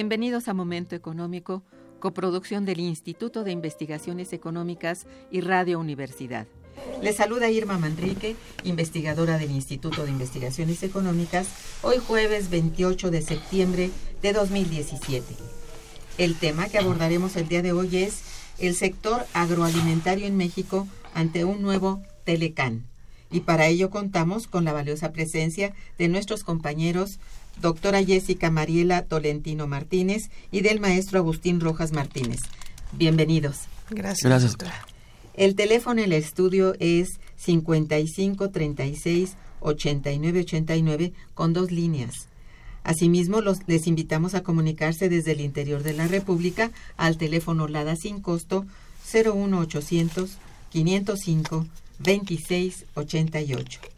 Bienvenidos a Momento Económico, coproducción del Instituto de Investigaciones Económicas y Radio Universidad. Les saluda Irma Manrique, investigadora del Instituto de Investigaciones Económicas, hoy jueves 28 de septiembre de 2017. El tema que abordaremos el día de hoy es el sector agroalimentario en México ante un nuevo Telecán. Y para ello contamos con la valiosa presencia de nuestros compañeros doctora Jessica Mariela Tolentino Martínez y del maestro Agustín Rojas Martínez. Bienvenidos. Gracias. Gracias, doctora. El teléfono en el estudio es 55 36 89 89 con dos líneas. Asimismo, los, les invitamos a comunicarse desde el interior de la República al teléfono LADA sin costo 01800 505 2688.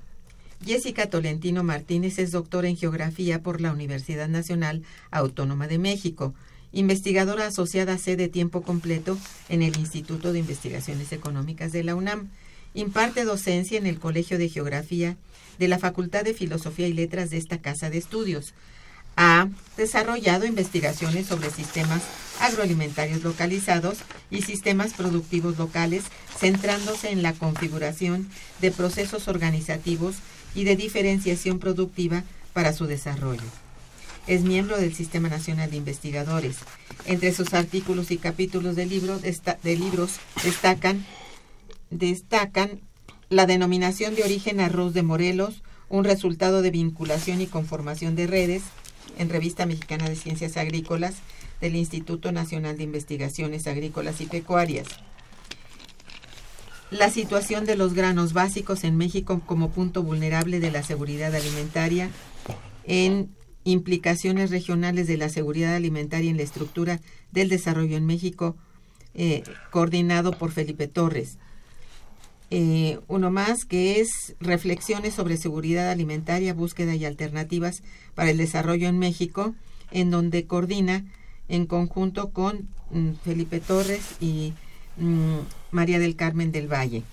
Jessica Tolentino Martínez es doctora en Geografía por la Universidad Nacional Autónoma de México, investigadora asociada C de tiempo completo en el Instituto de Investigaciones Económicas de la UNAM. Imparte docencia en el Colegio de Geografía de la Facultad de Filosofía y Letras de esta casa de estudios. Ha desarrollado investigaciones sobre sistemas agroalimentarios localizados y sistemas productivos locales, centrándose en la configuración de procesos organizativos y de diferenciación productiva para su desarrollo. Es miembro del Sistema Nacional de Investigadores. Entre sus artículos y capítulos de, de libros destacan, destacan la denominación de origen arroz de Morelos, un resultado de vinculación y conformación de redes, en Revista Mexicana de Ciencias Agrícolas del Instituto Nacional de Investigaciones Agrícolas y Pecuarias la situación de los granos básicos en México como punto vulnerable de la seguridad alimentaria, en implicaciones regionales de la seguridad alimentaria en la estructura del desarrollo en México, eh, coordinado por Felipe Torres. Eh, uno más que es reflexiones sobre seguridad alimentaria, búsqueda y alternativas para el desarrollo en México, en donde coordina en conjunto con mm, Felipe Torres y Mm, María del Carmen del Valle.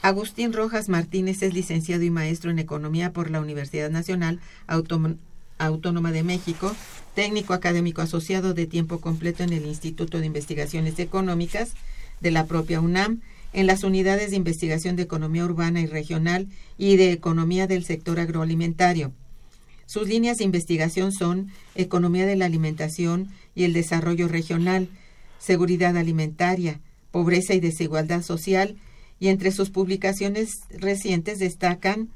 Agustín Rojas Martínez es licenciado y maestro en Economía por la Universidad Nacional Autónoma de México, técnico académico asociado de tiempo completo en el Instituto de Investigaciones Económicas de la propia UNAM, en las unidades de investigación de economía urbana y regional y de economía del sector agroalimentario. Sus líneas de investigación son economía de la alimentación y el desarrollo regional, seguridad alimentaria, pobreza y desigualdad social, y entre sus publicaciones recientes destacan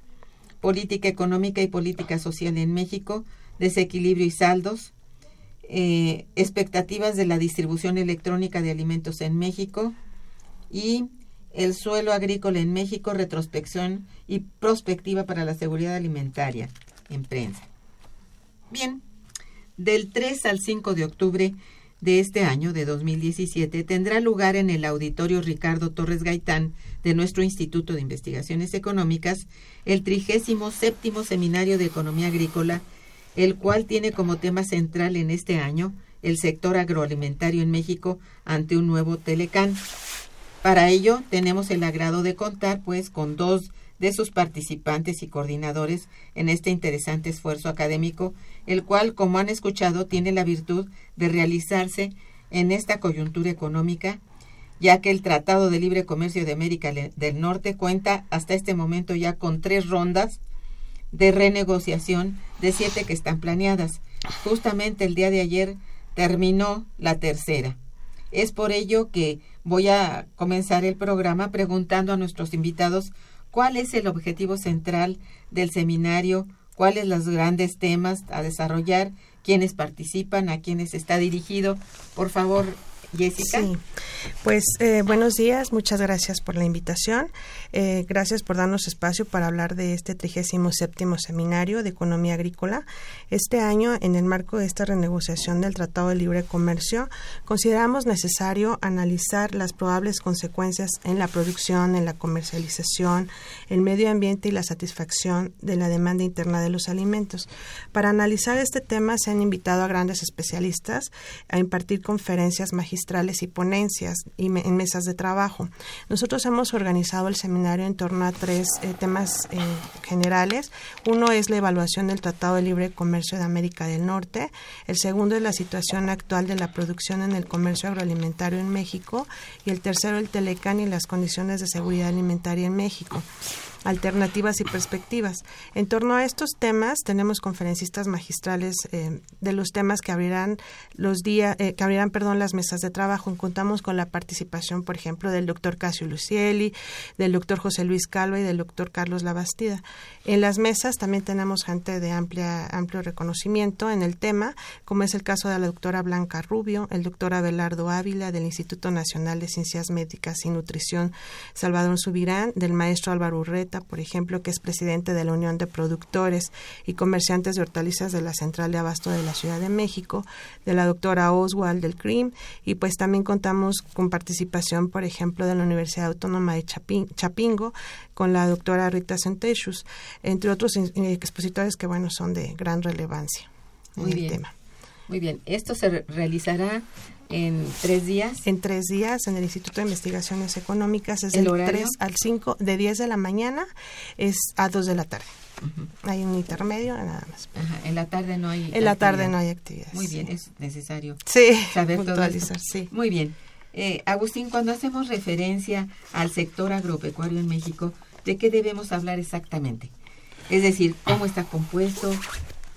Política económica y política social en México, desequilibrio y saldos, eh, expectativas de la distribución electrónica de alimentos en México y el suelo agrícola en México, retrospección y prospectiva para la seguridad alimentaria en prensa. Bien, del 3 al 5 de octubre de este año, de 2017, tendrá lugar en el Auditorio Ricardo Torres Gaitán de nuestro Instituto de Investigaciones Económicas el 37 Seminario de Economía Agrícola, el cual tiene como tema central en este año el sector agroalimentario en México ante un nuevo Telecán. Para ello, tenemos el agrado de contar, pues, con dos de sus participantes y coordinadores en este interesante esfuerzo académico, el cual, como han escuchado, tiene la virtud de realizarse en esta coyuntura económica, ya que el Tratado de Libre Comercio de América del Norte cuenta hasta este momento ya con tres rondas de renegociación de siete que están planeadas. Justamente el día de ayer terminó la tercera. Es por ello que voy a comenzar el programa preguntando a nuestros invitados cuál es el objetivo central del seminario, cuáles los grandes temas a desarrollar, quiénes participan, a quiénes está dirigido. Por favor, Jessica. Sí, pues eh, buenos días, muchas gracias por la invitación. Eh, gracias por darnos espacio para hablar de este 37 Seminario de Economía Agrícola. Este año, en el marco de esta renegociación del Tratado de Libre Comercio, consideramos necesario analizar las probables consecuencias en la producción, en la comercialización, el medio ambiente y la satisfacción de la demanda interna de los alimentos. Para analizar este tema se han invitado a grandes especialistas a impartir conferencias magistrales y ponencias y en mesas de trabajo. Nosotros hemos organizado el seminario en torno a tres eh, temas eh, generales. Uno es la evaluación del Tratado de Libre Comercio de América del Norte. El segundo es la situación actual de la producción en el comercio agroalimentario en México. Y el tercero, el Telecán y las condiciones de seguridad alimentaria en México alternativas y perspectivas. En torno a estos temas tenemos conferencistas magistrales eh, de los temas que abrirán los días, que abrirán, perdón, las mesas de trabajo. Contamos con la participación, por ejemplo, del doctor Casio Lucieli, del doctor José Luis Calva y del doctor Carlos Labastida. En las mesas también tenemos gente de amplia, amplio reconocimiento en el tema, como es el caso de la doctora Blanca Rubio, el doctor Abelardo Ávila del Instituto Nacional de Ciencias Médicas y Nutrición Salvador Subirán, del maestro Álvaro Urret, por ejemplo, que es presidente de la Unión de Productores y Comerciantes de Hortalizas de la Central de Abasto de la Ciudad de México, de la doctora Oswald del CRIM, y pues también contamos con participación, por ejemplo, de la Universidad Autónoma de Chapingo, con la doctora Rita Centechus, entre otros eh, expositores que, bueno, son de gran relevancia en el tema. Muy bien, esto se realizará en tres días. En tres días en el Instituto de Investigaciones Económicas es ¿El del 3 al 5, de 10 de la mañana es a 2 de la tarde. Hay un intermedio, nada más. En la tarde no hay. En la tarde no hay actividades. Muy bien, es necesario sí, saber puntualizar. Sí. Muy bien. Eh, Agustín, cuando hacemos referencia al sector agropecuario en México, ¿de qué debemos hablar exactamente? Es decir, cómo está compuesto,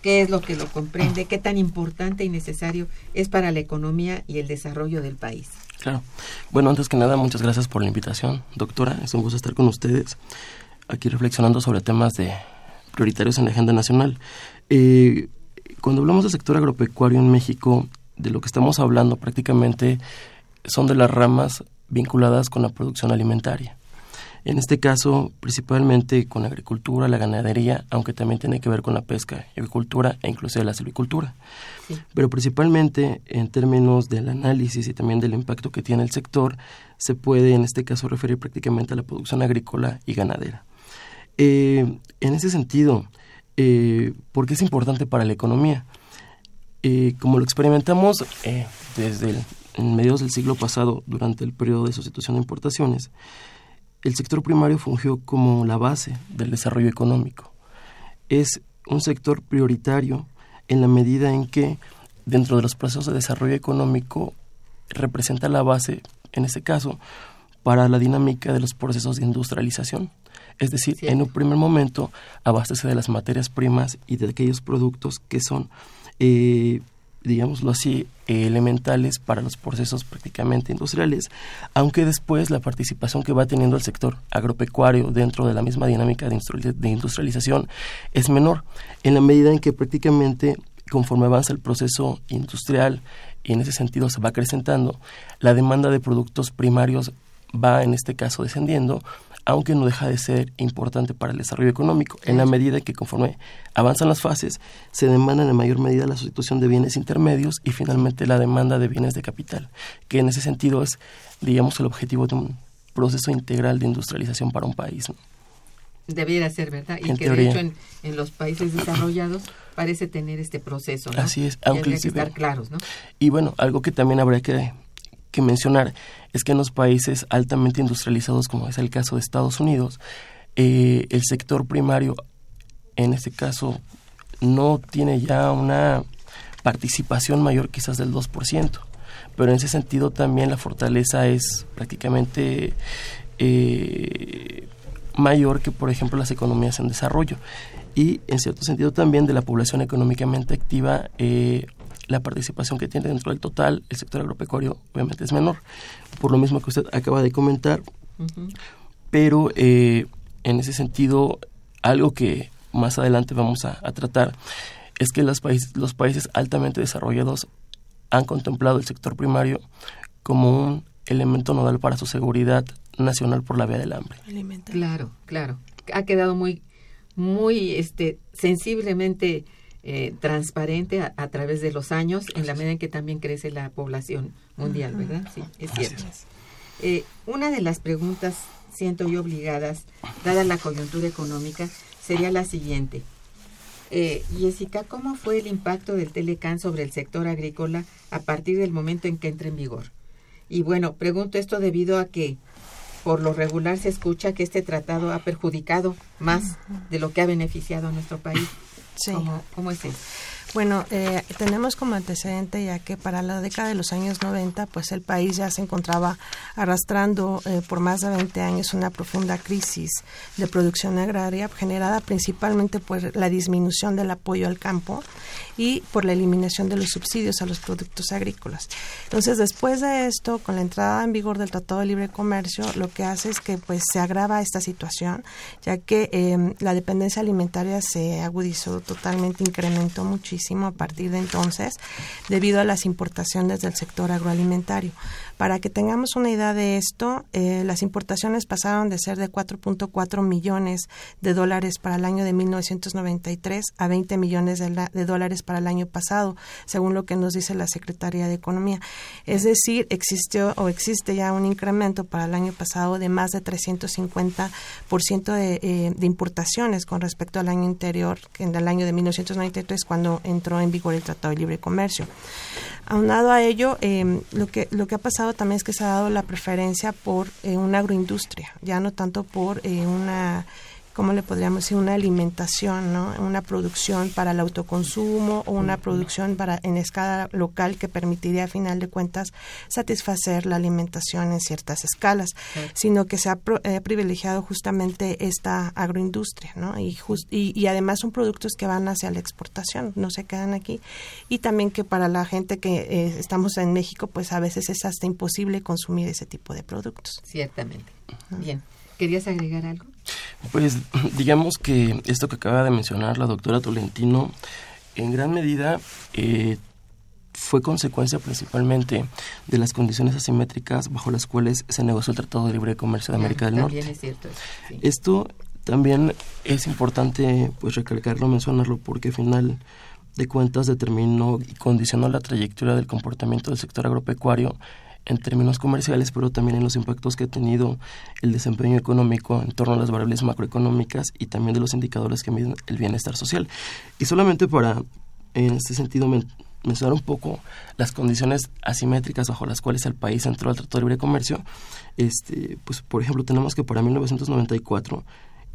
qué es lo que lo comprende, qué tan importante y necesario es para la economía y el desarrollo del país. Claro. Bueno, antes que nada, muchas gracias por la invitación, doctora. Es un gusto estar con ustedes aquí reflexionando sobre temas de prioritarios en la agenda nacional. Eh, cuando hablamos del sector agropecuario en México, de lo que estamos hablando prácticamente son de las ramas vinculadas con la producción alimentaria. En este caso, principalmente con la agricultura, la ganadería, aunque también tiene que ver con la pesca, agricultura e incluso la silvicultura. Pero principalmente en términos del análisis y también del impacto que tiene el sector, se puede en este caso referir prácticamente a la producción agrícola y ganadera. Eh, en ese sentido, eh, ¿por qué es importante para la economía? Eh, como lo experimentamos eh, desde el, en mediados del siglo pasado, durante el periodo de sustitución de importaciones, el sector primario fungió como la base del desarrollo económico. Es un sector prioritario en la medida en que dentro de los procesos de desarrollo económico representa la base, en este caso, para la dinámica de los procesos de industrialización. Es decir, en un primer momento abastece de las materias primas y de aquellos productos que son, eh, digámoslo así, elementales para los procesos prácticamente industriales, aunque después la participación que va teniendo el sector agropecuario dentro de la misma dinámica de industrialización es menor, en la medida en que prácticamente conforme avanza el proceso industrial y en ese sentido se va acrecentando, la demanda de productos primarios va en este caso descendiendo, aunque no deja de ser importante para el desarrollo económico, en la medida que conforme avanzan las fases, se demanda en mayor medida la sustitución de bienes intermedios y finalmente la demanda de bienes de capital, que en ese sentido es, digamos, el objetivo de un proceso integral de industrialización para un país. Debiera ser, ¿verdad? Y que de hecho en, los países desarrollados parece tener este proceso, ¿no? Así es, aunque que estar claros, ¿no? Y bueno, algo que también habría que que mencionar es que en los países altamente industrializados, como es el caso de Estados Unidos, eh, el sector primario, en este caso, no tiene ya una participación mayor quizás del 2%, pero en ese sentido también la fortaleza es prácticamente eh, mayor que, por ejemplo, las economías en desarrollo. Y en cierto sentido también de la población económicamente activa eh, la participación que tiene dentro del total el sector agropecuario obviamente es menor, por lo mismo que usted acaba de comentar, pero eh, en ese sentido algo que más adelante vamos a, tratar es que los países, los países altamente desarrollados han contemplado el sector primario como un elemento nodal para su seguridad nacional por la vía del hambre. Claro, claro. Ha quedado muy, muy este, sensiblemente eh, transparente a, través de los años en la medida en que también crece la población mundial, ¿verdad? Sí, es cierto. Eh, una de las preguntas, siento yo obligadas, dada la coyuntura económica, sería la siguiente. Eh, Jessica, ¿cómo fue el impacto del Telecan sobre el sector agrícola a partir del momento en que entra en vigor? Y bueno, pregunto esto debido a que por lo regular se escucha que este tratado ha perjudicado más de lo que ha beneficiado a nuestro país. Sí. ¿Cómo, es eso? Bueno, eh, tenemos como antecedente ya que para la década de los años 90, pues el país ya se encontraba arrastrando eh, por más de 20 años una profunda crisis de producción agraria generada principalmente por la disminución del apoyo al campo y por la eliminación de los subsidios a los productos agrícolas. Entonces, después de esto, con la entrada en vigor del Tratado de Libre Comercio, lo que hace es que pues se agrava esta situación, ya que em, la dependencia alimentaria se agudizó totalmente, incrementó muchísimo a partir de entonces, debido a las importaciones del sector agroalimentario. Para que tengamos una idea de esto, eh, las importaciones pasaron de ser de 4.4 millones de dólares para el año de 1993 a 20 millones de, dólares para el año pasado, según lo que nos dice la Secretaría de Economía. Es decir, existió o existe ya un incremento para el año pasado de más de 350% de, eh, de importaciones con respecto al año anterior, en el año de 1993, cuando entró en vigor el Tratado de Libre Comercio. Aunado a ello, eh, lo, que, lo que ha pasado también es que se ha dado la preferencia por eh, una agroindustria, ya no tanto por eh, una ¿cómo le podríamos decir? Una alimentación, ¿no? Una producción para el autoconsumo o una producción para en escala local que permitiría a final de cuentas satisfacer la alimentación en ciertas escalas, sino que se ha eh, privilegiado justamente esta agroindustria, ¿no? Y, y, además son productos que van hacia la exportación, no se quedan aquí. Y también que para la gente que eh, estamos en México, pues a veces es hasta imposible consumir ese tipo de productos. Ciertamente. Bien. ¿Querías agregar algo? Pues digamos que esto que acaba de mencionar la doctora Tolentino, en gran medida eh, fue consecuencia principalmente de las condiciones asimétricas bajo las cuales se negoció el Tratado de Libre Comercio de América del Norte. Es cierto, Esto también es importante pues recalcarlo, mencionarlo, porque al final de cuentas determinó y condicionó la trayectoria del comportamiento del sector agropecuario en términos comerciales, pero también en los impactos que ha tenido el desempeño económico en torno a las variables macroeconómicas y también de los indicadores que miden el bienestar social. Y solamente para, en este sentido, mencionar un poco las condiciones asimétricas bajo las cuales el país entró al Tratado de Libre Comercio, este, pues por ejemplo tenemos que para 1994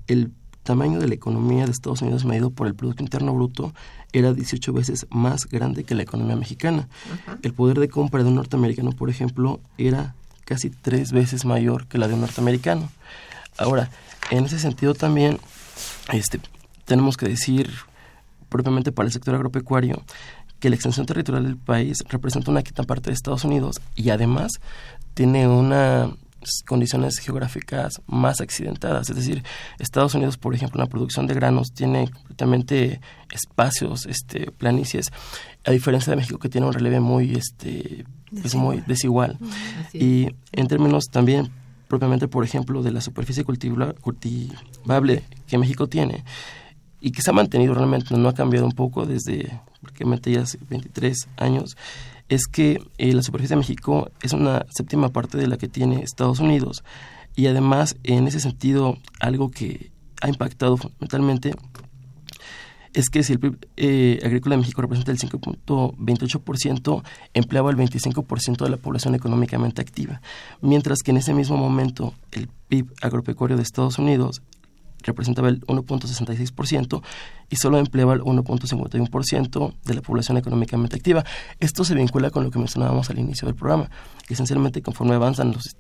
el tamaño de la economía de Estados Unidos medido por el Producto Interno Bruto era 18 veces más grande que la economía mexicana. El poder de compra de un norteamericano, por ejemplo, era casi tres veces mayor que la de un norteamericano. Ahora, en ese sentido también este, tenemos que decir propiamente para el sector agropecuario que la extensión territorial del país representa una quinta parte de Estados Unidos y además tiene unas condiciones geográficas más accidentadas. Es decir, Estados Unidos, por ejemplo, en la producción de granos tiene completamente espacios, este, planicies, a diferencia de México que tiene un relieve muy, este, pues muy desigual. Y en términos también propiamente, por ejemplo, de la superficie cultivable que México tiene, y que se ha mantenido realmente, no ha cambiado un poco desde prácticamente ya hace 23 años, es que eh, la superficie de México es una séptima parte de la que tiene Estados Unidos. Y además en ese sentido algo que ha impactado fundamentalmente es que si el PIB eh, agrícola de México representa el 5.28%, empleaba el 25% de la población económicamente activa, mientras que en ese mismo momento el PIB agropecuario de Estados Unidos representaba el 1.66% y solo empleaba el 1.51% de la población económicamente activa. Esto se vincula con lo que mencionábamos al inicio del programa, que esencialmente conforme avanzan las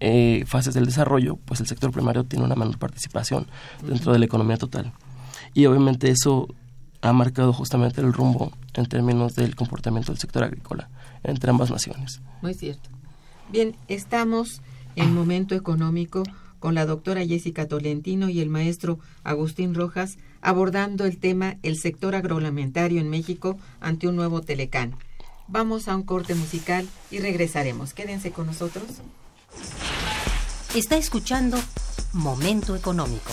eh, fases del desarrollo, pues el sector primario tiene una menor participación dentro de la economía total. Y obviamente eso ha marcado justamente el rumbo en términos del comportamiento del sector agrícola entre ambas naciones. Muy cierto. Bien, estamos en momento económico con la doctora Jessica Tolentino y el maestro Agustín Rojas abordando el tema El sector agroalimentario en México ante un nuevo Telecán. Vamos a un corte musical y regresaremos. Quédense con nosotros. Está escuchando Momento Económico.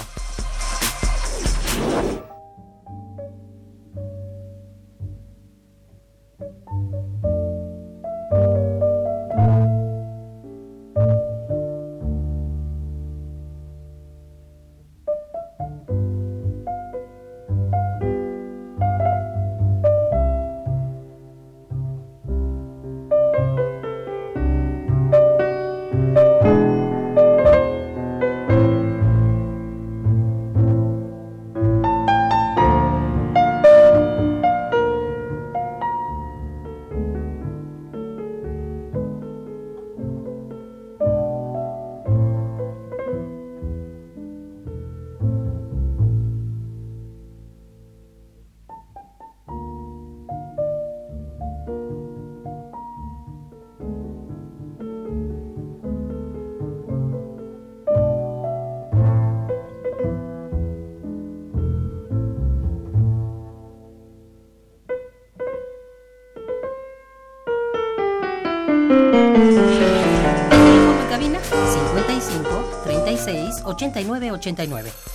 36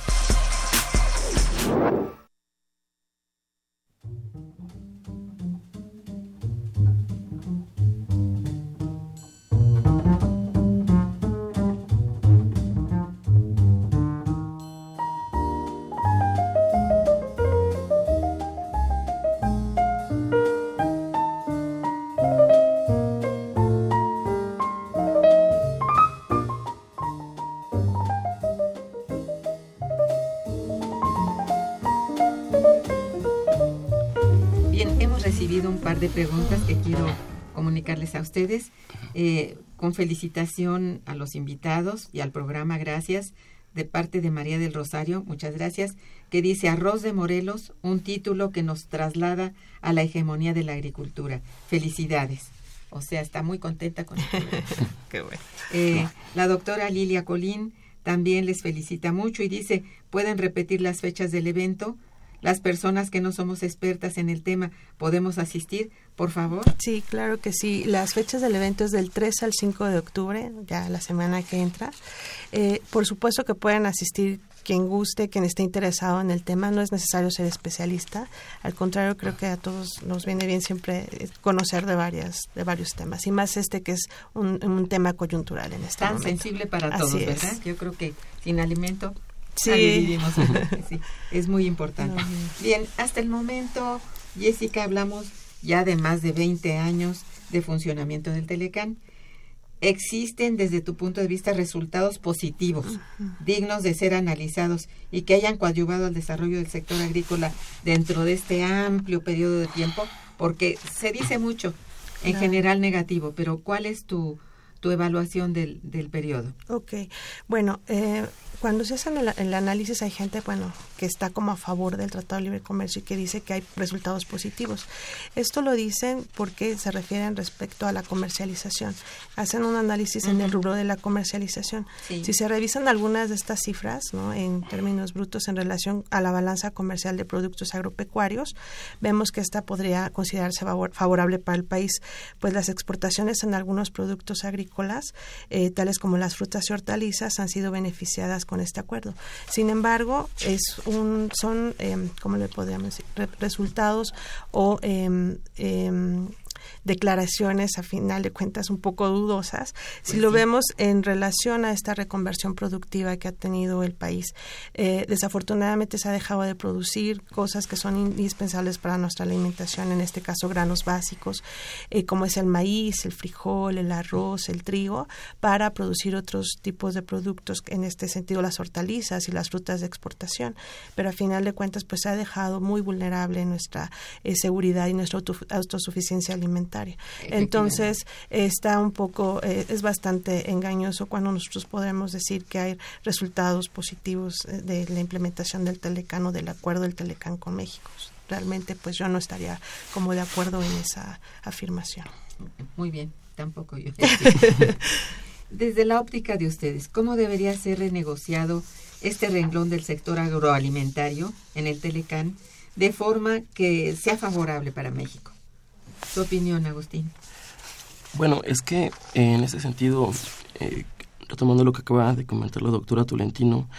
De preguntas que quiero comunicarles a ustedes. Eh, con felicitación a los invitados y al programa, gracias. De parte de María del Rosario, muchas gracias, que dice Arroz de Morelos, un título que nos traslada a la hegemonía de la agricultura. Felicidades. O sea, está muy contenta con Qué bueno. Eh, la doctora Lilia Colín también les felicita mucho y dice, ¿pueden repetir las fechas del evento? Las personas que no somos expertas en el tema, ¿podemos asistir, por favor? Sí, claro que sí. Las fechas del evento es del 3 al 5 de octubre, ya la semana que entra. Eh, por supuesto que pueden asistir quien guste, quien esté interesado en el tema, no es necesario ser especialista. Al contrario, creo que a todos nos viene bien siempre eh, conocer de varias, de varios temas, y más este que es un, tema coyuntural en este Tan sensible para todos, ¿verdad? Yo creo que sin alimento sí. sí. es muy importante. Bien, hasta el momento, Jessica, hablamos ya de más de 20 años de funcionamiento del Telecán existen desde tu punto de vista resultados positivos, dignos de ser analizados y que hayan coadyuvado al desarrollo del sector agrícola dentro de este amplio periodo de tiempo? Porque se dice mucho, en general negativo, pero ¿cuál es tu, tu evaluación del, del periodo? Ok, bueno, eh, cuando se hace el, análisis hay gente, bueno, que está como a favor del Tratado de Libre Comercio y que dice que hay resultados positivos. Esto lo dicen porque se refieren respecto a la comercialización. Hacen un análisis en el rubro de la comercialización. Si se revisan algunas de estas cifras, ¿no? en términos brutos en relación a la balanza comercial de productos agropecuarios, vemos que esta podría considerarse favorable para el país, pues las exportaciones en algunos productos agrícolas, eh, tales como las frutas y hortalizas, han sido beneficiadas con este acuerdo. Sin embargo, es un, son, eh, ¿cómo le podríamos decir? resultados o eh, declaraciones a final de cuentas un poco dudosas si pues lo vemos en relación a esta reconversión productiva que ha tenido el país. Eh, desafortunadamente se ha dejado de producir cosas que son indispensables para nuestra alimentación, en este caso granos básicos, eh, como es el maíz, el frijol, el arroz, el trigo, para producir otros tipos de productos, en este sentido las hortalizas y las frutas de exportación. Pero a final de cuentas, pues se ha dejado muy vulnerable nuestra eh, seguridad y nuestra autosuficiencia alimentaria entonces, está un poco, eh, es bastante engañoso cuando nosotros podemos decir que hay resultados positivos eh, de la implementación del Telecán o del acuerdo del Telecán con México. Realmente, pues yo no estaría como de acuerdo en esa afirmación. Muy bien, tampoco yo. Desde la óptica de ustedes, ¿cómo debería ser renegociado este renglón del sector agroalimentario en el Telecán de forma que sea favorable para México? Tu opinión, Agustín. Bueno, es que en ese sentido, eh, retomando lo que acaba de comentar la doctora Tolentino,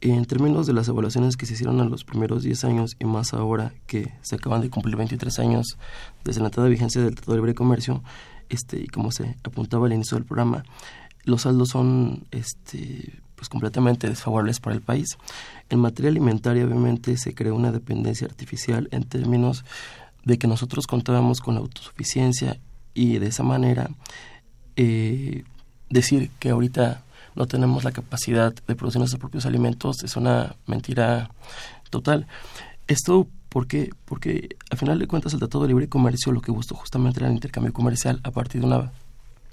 en términos de las evaluaciones que se hicieron en los primeros 10 años y más ahora que se acaban de cumplir 23 años desde la entrada de vigencia del Tratado de Libre Comercio, este, y como se apuntaba al inicio del programa, los saldos son este, pues completamente desfavorables para el país. En materia alimentaria, obviamente, se creó una dependencia artificial en términos de que nosotros contábamos con autosuficiencia y de esa manera eh, decir que ahorita no tenemos la capacidad de producir nuestros propios alimentos es una mentira total. Esto ¿por qué? Porque a final de cuentas el Tratado de Libre Comercio lo que buscó justamente era el intercambio comercial a partir de una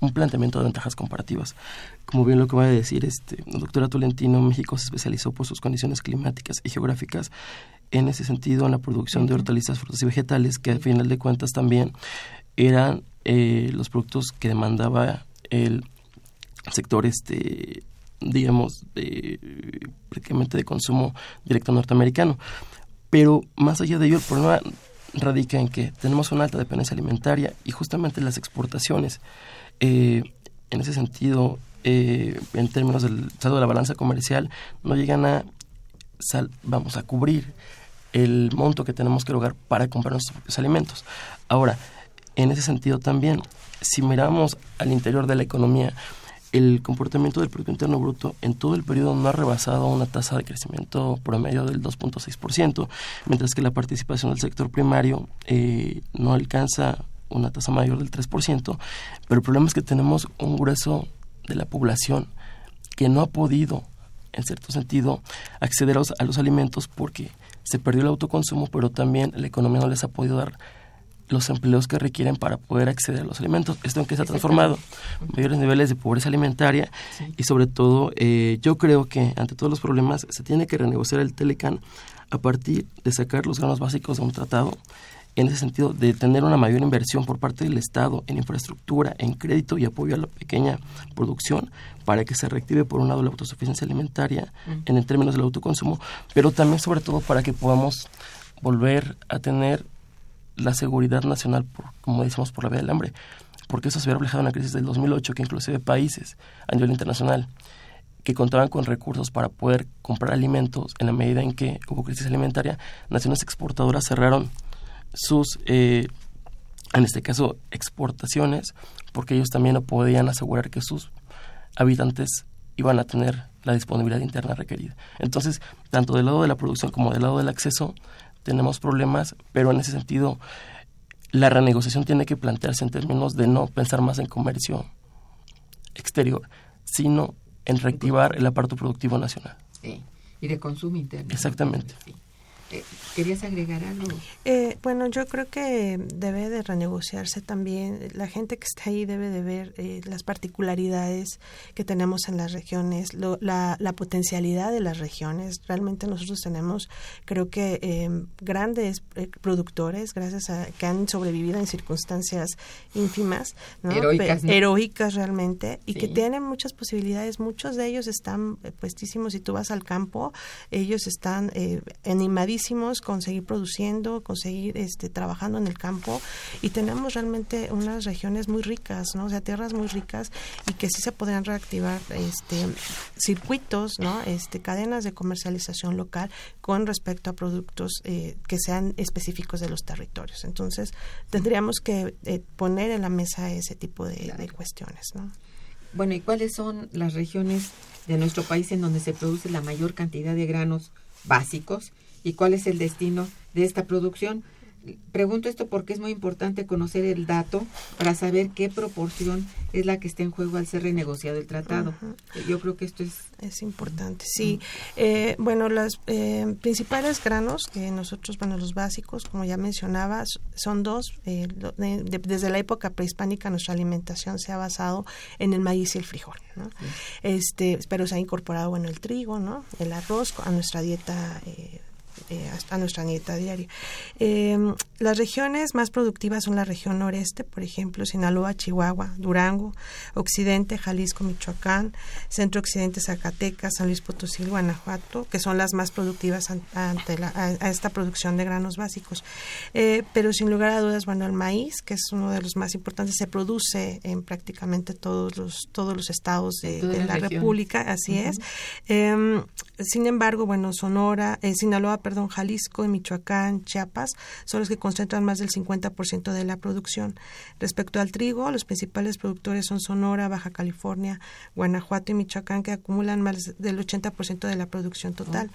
un planteamiento de ventajas comparativas. Como bien lo que va a decir este, la doctora Tolentino, México se especializó por sus condiciones climáticas y geográficas en ese sentido en la producción de hortalizas, frutas y vegetales, que al final de cuentas también eran eh, los productos que demandaba el sector, este digamos, de, prácticamente de consumo directo norteamericano. Pero más allá de ello, el problema radica en que tenemos una alta dependencia alimentaria y justamente las exportaciones, eh, en ese sentido, eh, en términos del estado de la balanza comercial, no llegan a, vamos, a cubrir el monto que tenemos que lograr para comprar nuestros propios alimentos. Ahora, en ese sentido también, si miramos al interior de la economía, el comportamiento del Producto Interno Bruto en todo el periodo no ha rebasado una tasa de crecimiento promedio del 2.6%, mientras que la participación del sector primario eh, no alcanza una tasa mayor del 3%, pero el problema es que tenemos un grueso de la población que no ha podido, en cierto sentido, acceder a los alimentos porque se perdió el autoconsumo, pero también la economía no les ha podido dar los empleos que requieren para poder acceder a los alimentos. Esto en que se ha transformado, mayores niveles de pobreza alimentaria y sobre todo eh, yo creo que ante todos los problemas se tiene que renegociar el Telecan a partir de sacar los granos básicos de un tratado en ese sentido de tener una mayor inversión por parte del Estado en infraestructura, en crédito y apoyo a la pequeña producción para que se reactive por un lado la autosuficiencia alimentaria en el términos del autoconsumo, pero también sobre todo para que podamos volver a tener la seguridad nacional, por, como decimos, por la vía del hambre, porque eso se ve reflejado en la crisis del 2008, que inclusive países a nivel internacional que contaban con recursos para poder comprar alimentos en la medida en que hubo crisis alimentaria, naciones exportadoras cerraron sus, eh, en este caso, exportaciones, porque ellos también no podían asegurar que sus habitantes iban a tener la disponibilidad interna requerida. Entonces, tanto del lado de la producción como del lado del acceso, tenemos problemas, pero en ese sentido, la renegociación tiene que plantearse en términos de no pensar más en comercio exterior, sino en reactivar el aparato productivo nacional. Sí. Y de consumo interno. Exactamente. Sí. Eh, ¿Querías agregar algo? Eh, bueno, yo creo que debe de renegociarse también. La gente que está ahí debe de ver eh, las particularidades que tenemos en las regiones, lo, la, la, potencialidad de las regiones. Realmente nosotros tenemos, creo que, eh, grandes eh, productores, gracias a que han sobrevivido en circunstancias ínfimas, ¿no? heroicas, ¿no? heroicas realmente, y Sí. que tienen muchas posibilidades. Muchos de ellos están eh, puestísimos. Si tú vas al campo, ellos están eh, animadísimos con seguir produciendo, con seguir este, trabajando en el campo y tenemos realmente unas regiones muy ricas, ¿no? O sea, tierras muy ricas y que sí se podrían reactivar este, circuitos, ¿no? Este, cadenas de comercialización local con respecto a productos eh, que sean específicos de los territorios. Entonces, tendríamos que eh, poner en la mesa ese tipo de, de cuestiones, ¿no? Bueno, ¿y cuáles son las regiones de nuestro país en donde se produce la mayor cantidad de granos básicos y cuál es el destino de esta producción? Pregunto esto porque es muy importante conocer el dato para saber qué proporción es la que está en juego al ser renegociado el tratado. Yo creo que esto es Es importante, sí. Eh, bueno, los eh, principales granos que nosotros, bueno, los básicos, como ya mencionaba, son dos. Eh, de- de- desde la época prehispánica nuestra alimentación se ha basado en el maíz y el frijol, ¿no? Este, pero se ha incorporado, bueno, el trigo, ¿no? El arroz a nuestra dieta eh, a nuestra dieta diaria. Eh, las regiones más productivas son la región noreste, por ejemplo, Sinaloa, Chihuahua, Durango, Occidente, Jalisco, Michoacán, Centro Occidente, Zacatecas, San Luis Potosí, Guanajuato, que son las más productivas an- ante la- a, esta producción de granos básicos. Eh, pero sin lugar a dudas, bueno, el maíz, que es uno de los más importantes, se produce en prácticamente todos los todos los estados de, la. República, así es. Sin embargo, bueno, Sonora, eh, Sinaloa, perdón, Jalisco, Michoacán, Chiapas son los que concentran más del 50% de la producción. Respecto al trigo, los principales productores son Sonora, Baja California, Guanajuato y Michoacán, que acumulan más del 80% de la producción total.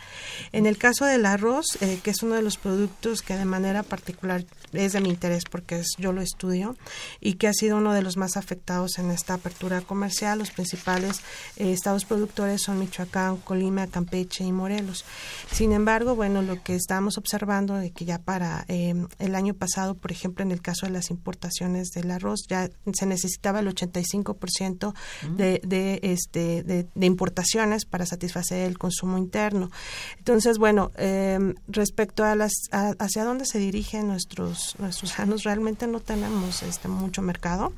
En el caso del arroz, eh, que es uno de los productos que de manera particular es de mi interés porque es- yo lo estudio y que ha sido uno de los más afectados en esta apertura comercial, los principales eh, estados productores son Michoacán, Colima, Campeche y Morelos. Sin embargo, bueno, lo que estamos observando de que ya para eh, el año pasado, por ejemplo, en el caso de las importaciones del arroz, ya se necesitaba el 85% de, de, este, de, de importaciones para satisfacer el consumo interno. Entonces, bueno, eh, respecto a las a- hacia dónde se dirigen nuestros nuestros granos, realmente no tenemos este mucho mercado.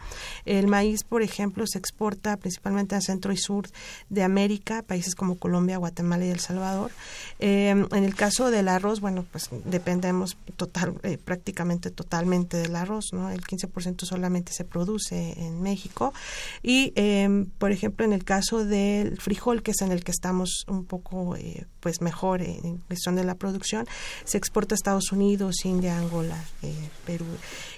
El maíz, por ejemplo, se exporta principalmente al centro y sur de América, países como Colombia, Guatemala y El Salvador. Eh, en el caso del arroz, bueno, pues dependemos total, eh, prácticamente totalmente del arroz, ¿no? El 15% solamente se produce en México. Y, eh, por ejemplo, en el caso del frijol, que es en el que estamos un poco, eh, pues mejor en cuestión de la producción, se exporta a Estados Unidos, India, Angola, eh, Perú.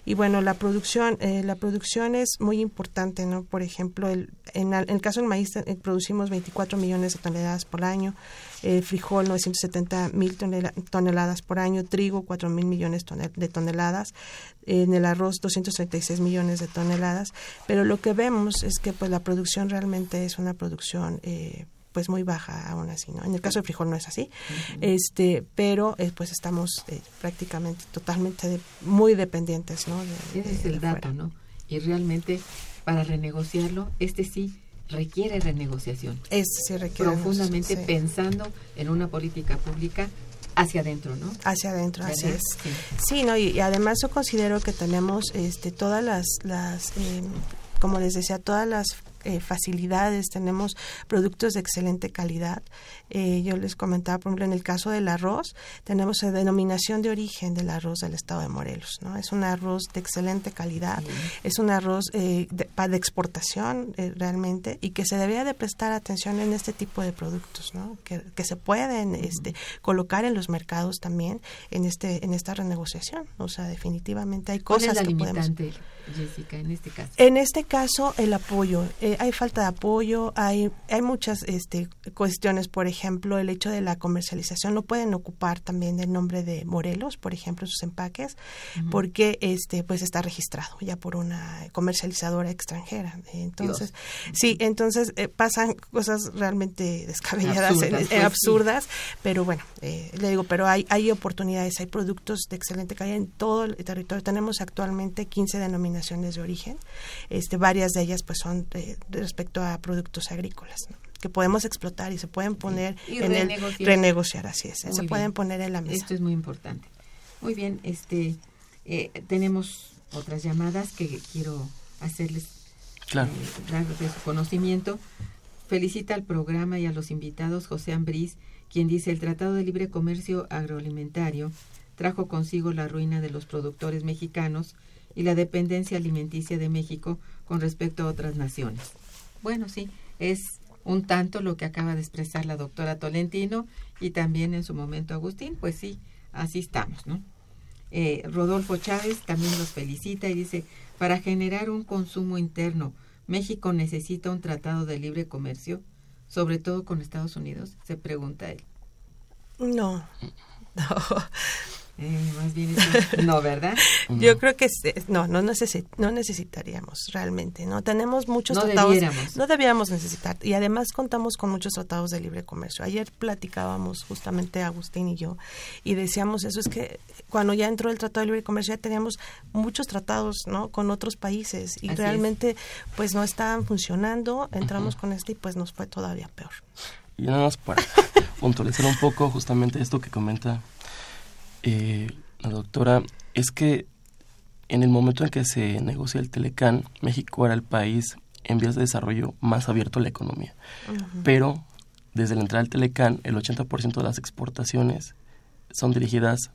Y bueno, la producción, la producción es muy importante, ¿no? Por ejemplo, el, en, al- en el caso del maíz producimos 24 millones de toneladas por año, eh, frijol 970 mil tonela- toneladas por año, trigo 4 mil millones tone- de toneladas, en el arroz 236 millones de toneladas, pero lo que vemos es que pues la producción realmente es una producción eh, pues muy baja aún así, ¿no? En el caso del frijol no es así, este, pero eh, pues estamos eh, prácticamente totalmente de- muy dependientes, ¿no? De- Ese es de- el de dato, fuera. ¿no? Y realmente para renegociarlo, este sí requiere renegociación. Este sí requiere Profundamente sí. pensando en una política pública hacia adentro, ¿no? Hacia adentro, así es. Sí. Sí, no, y, y además yo considero que tenemos este, todas las, las eh, como les decía, todas las eh, facilidades, tenemos productos de excelente calidad. Eh, yo les comentaba, por ejemplo, en el caso del arroz, tenemos la denominación de origen del arroz del estado de Morelos, ¿no? Es un arroz de excelente calidad, es un arroz eh, de, de exportación eh, realmente y que se debería de prestar atención en este tipo de productos, ¿no? Que, que se pueden este, colocar en los mercados también en este en esta renegociación. O sea, definitivamente hay ¿Cuál cosas es la que podemos Jessica, en este caso? en este caso, el apoyo. Eh, hay falta de apoyo, hay, hay muchas este, cuestiones, por ejemplo, el hecho de la comercialización. No pueden ocupar también el nombre de Morelos, por ejemplo, sus empaques, porque este pues está registrado ya por una comercializadora extranjera. Entonces, sí, entonces eh, pasan cosas realmente descabelladas, Absurdas, eh, pues, absurdas, pero bueno, eh, le digo, pero hay, hay oportunidades, hay productos de excelente calidad en todo el territorio. Tenemos actualmente 15 denominaciones de origen, este, varias de ellas pues son eh, respecto a productos agrícolas. ¿no? que podemos explotar y se pueden poner Y en el renegociar. renegociar así es Muy se bien. pueden poner en la mesa Esto es muy importante. Muy bien, este eh, tenemos otras llamadas que quiero hacerles Claro. eh, dar de su conocimiento. Felicita al programa y a los invitados José Ambrís, quien dice el Tratado de Libre Comercio Agroalimentario trajo consigo la ruina de los productores mexicanos y la dependencia alimenticia de México con respecto a otras naciones. Bueno, sí, es un tanto lo que acaba de expresar la doctora Tolentino y también en su momento Agustín, pues sí, así estamos, ¿no? Eh, Rodolfo Chávez también los felicita y dice, para generar un consumo interno, México necesita un tratado de libre comercio, sobre todo con Estados Unidos, se pregunta él. no no Eh, más bien eso, no, ¿verdad? Yo creo que no, no, necesi- no necesitaríamos realmente, ¿no? Tenemos muchos No tratados. debiéramos. No debiéramos necesitar. Y además contamos con muchos tratados de libre comercio. Ayer platicábamos justamente Agustín y yo y decíamos eso, es que cuando ya entró el Tratado de Libre Comercio ya teníamos muchos tratados, ¿no? Con otros países y Así es. realmente pues no estaban funcionando. Entramos con este y pues nos fue todavía peor. Y nada más para puntualizar un poco justamente esto que comenta eh, la doctora, es que en el momento en que se negocia el Telecán, México era el país en vías de desarrollo más abierto a la economía. Pero desde la entrada del Telecán, el 80% de las exportaciones son dirigidas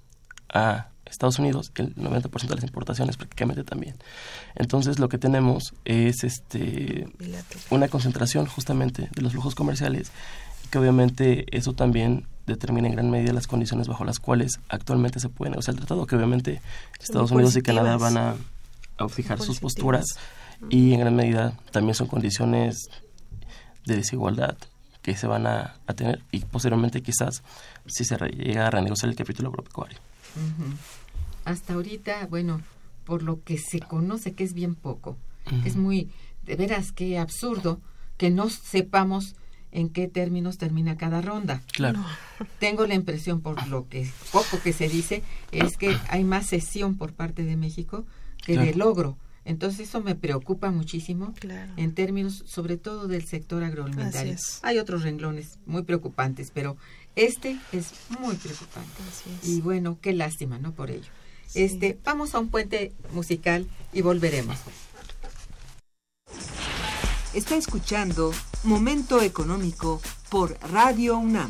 a Estados Unidos, el 90% de las importaciones prácticamente también. Entonces lo que tenemos es este una concentración justamente de los flujos comerciales y que obviamente eso también determina en gran medida las condiciones bajo las cuales actualmente se puede negociar el tratado, que obviamente Estados Unidos y Canadá van a, a fijar sus posturas y en gran medida también son condiciones de desigualdad que se van a, a tener y posteriormente quizás si se llega a renegociar el capítulo agropecuario. Hasta ahorita, bueno, por lo que se conoce, que es bien poco, es muy, de veras, que absurdo que no sepamos en qué términos termina cada ronda. Claro. Tengo la impresión, por lo que poco que se dice, es que hay más cesión por parte de México que de logro. Entonces eso me preocupa muchísimo Claro. en términos sobre todo del sector agroalimentario. Así es. Hay otros renglones muy preocupantes, pero este es muy preocupante. Así es. Y bueno, qué lástima, ¿no? Por ello. Sí. Este, vamos a un puente musical y volveremos. Está escuchando Momento Económico por Radio UNAM.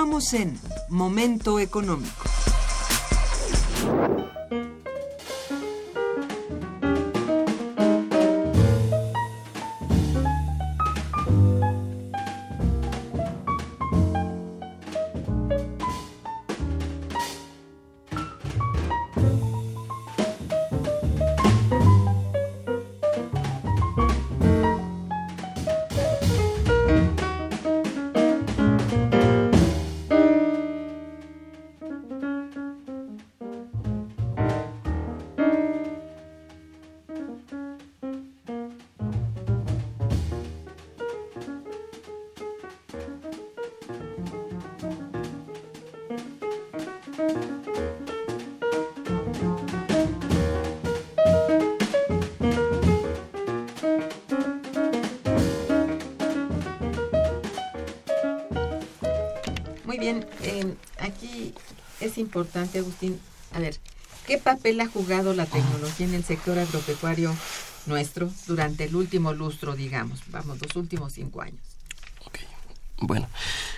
Continuamos en Momento Económico. Importante, Agustín, a ver, ¿qué papel ha jugado la tecnología en el sector agropecuario nuestro durante el último lustro, digamos, vamos, los últimos cinco años? Bueno,